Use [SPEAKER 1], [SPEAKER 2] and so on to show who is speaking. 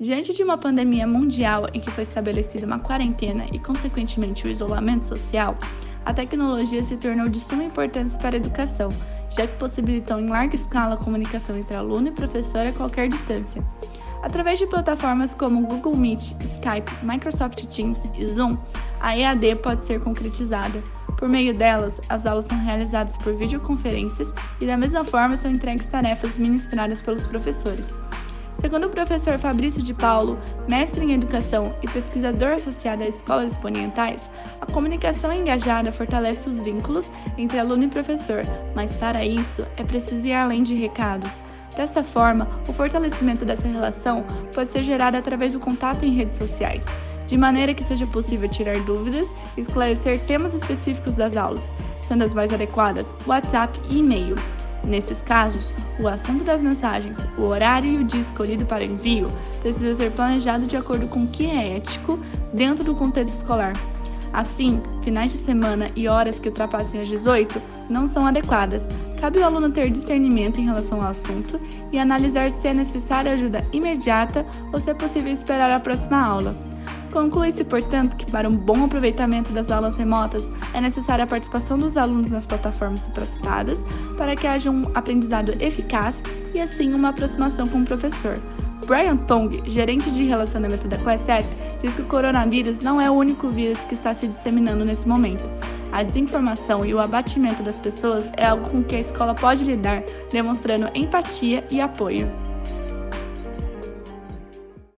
[SPEAKER 1] Diante de uma pandemia mundial em que foi estabelecida uma quarentena e, consequentemente, o isolamento social, a tecnologia se tornou de suma importância para a educação, já que possibilitou em larga escala a comunicação entre aluno e professor a qualquer distância. Através de plataformas como Google Meet, Skype, Microsoft Teams e Zoom, a EAD pode ser concretizada. Por meio delas, as aulas são realizadas por videoconferências e, da mesma forma, são entregues tarefas ministradas pelos professores. Segundo o professor Fabrício de Paulo, mestre em educação e pesquisador associado à escolas experimentais, a comunicação engajada fortalece os vínculos entre aluno e professor, mas para isso é preciso ir além de recados. Dessa forma, o fortalecimento dessa relação pode ser gerado através do contato em redes sociais, de maneira que seja possível tirar dúvidas e esclarecer temas específicos das aulas, sendo as mais adequadas WhatsApp e e-mail. Nesses casos, o assunto das mensagens, o horário e o dia escolhido para envio precisa ser planejado de acordo com o que é ético dentro do contexto escolar. Assim, finais de semana e horas que ultrapassem as 18 não são adequadas. Cabe ao aluno ter discernimento em relação ao assunto e analisar se é necessária ajuda imediata ou se é possível esperar a próxima aula. Conclui-se, portanto, que para um bom aproveitamento das aulas remotas é necessária a participação dos alunos nas plataformas supracitadas para que haja um aprendizado eficaz e, assim, uma aproximação com o professor. Brian Tong, gerente de relacionamento da ClassApp, diz que o coronavírus não é o único vírus que está se disseminando nesse momento. A desinformação e o abatimento das pessoas é algo com que a escola pode lidar, demonstrando empatia e apoio.